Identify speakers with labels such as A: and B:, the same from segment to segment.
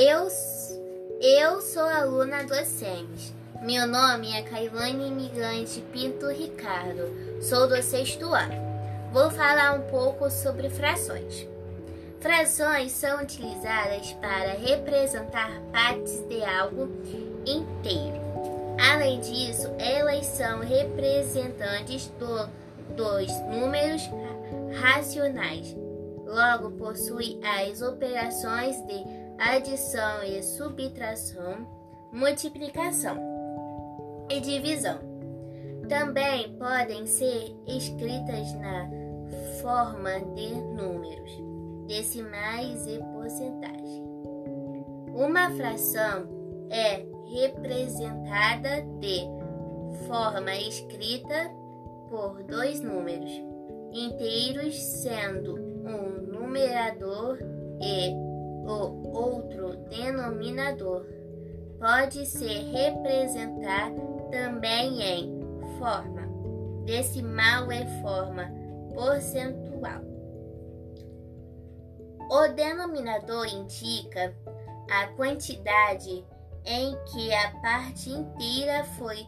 A: Eu, eu sou aluna do SEMES. Meu nome é Cailane Imigrante Pinto Ricardo. Sou do sexto ano. Vou falar um pouco sobre frações. Frações são utilizadas para representar partes de algo inteiro. Além disso, elas são representantes do, dos números racionais. Logo, possui as operações de adição e subtração, multiplicação e divisão. Também podem ser escritas na forma de números, decimais e porcentagem. Uma fração é representada de forma escrita por dois números inteiros, sendo um numerador e o outro denominador. Pode ser representar também em forma decimal e forma percentual. O denominador indica a quantidade em que a parte inteira foi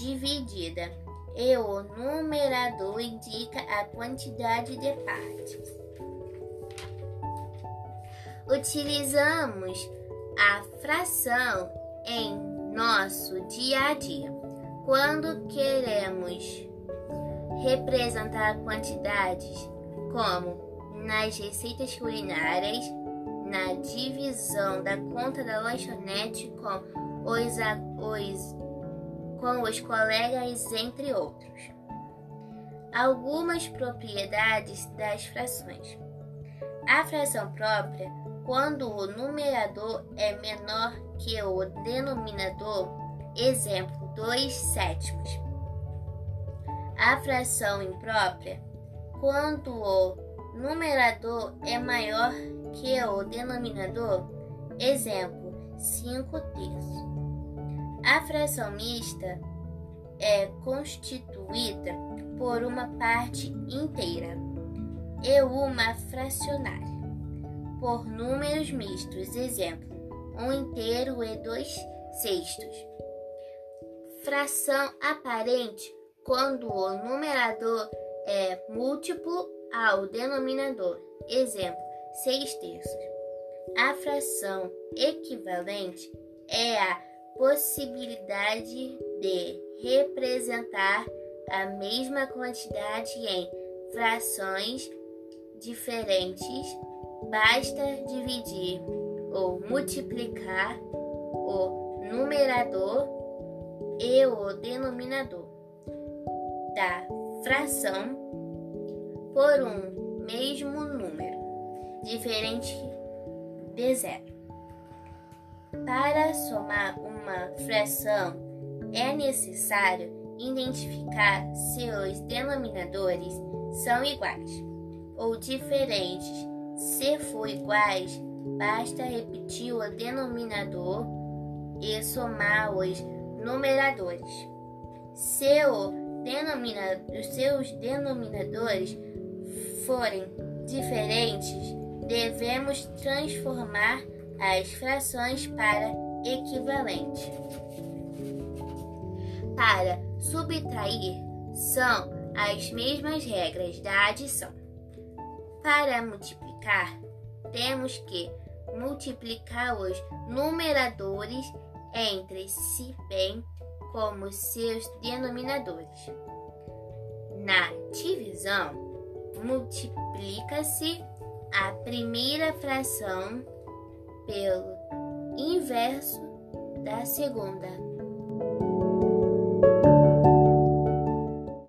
A: dividida e o numerador indica a quantidade de partes. Utilizamos a fração em nosso dia a dia quando queremos representar quantidades, como nas receitas culinárias, na divisão da conta da lanchonete com os, os com os colegas, entre outros. Algumas propriedades das frações. A fração própria, quando o numerador é menor que o denominador, exemplo, 2 sétimos. A fração imprópria, quando o numerador é maior que o denominador, exemplo, 5 terços. A fração mista é constituída por uma parte inteira e uma fracionária por números mistos, exemplo, um inteiro e dois sextos. Fração aparente quando o numerador é múltiplo ao denominador, exemplo, seis terços. A fração equivalente é a possibilidade de representar a mesma quantidade em frações diferentes, basta dividir ou multiplicar o numerador e o denominador da fração por um mesmo número diferente de zero. Para somar uma fração, é necessário identificar se os denominadores são iguais ou diferentes. Se for iguais, basta repetir o denominador e somar os numeradores. Se denomina, os denominadores forem diferentes, devemos transformar as frações para equivalente. Para subtrair, são as mesmas regras da adição. Para multiplicar, temos que multiplicar os numeradores entre si, bem como seus denominadores. Na divisão, multiplica-se a primeira fração pelo inverso da segunda.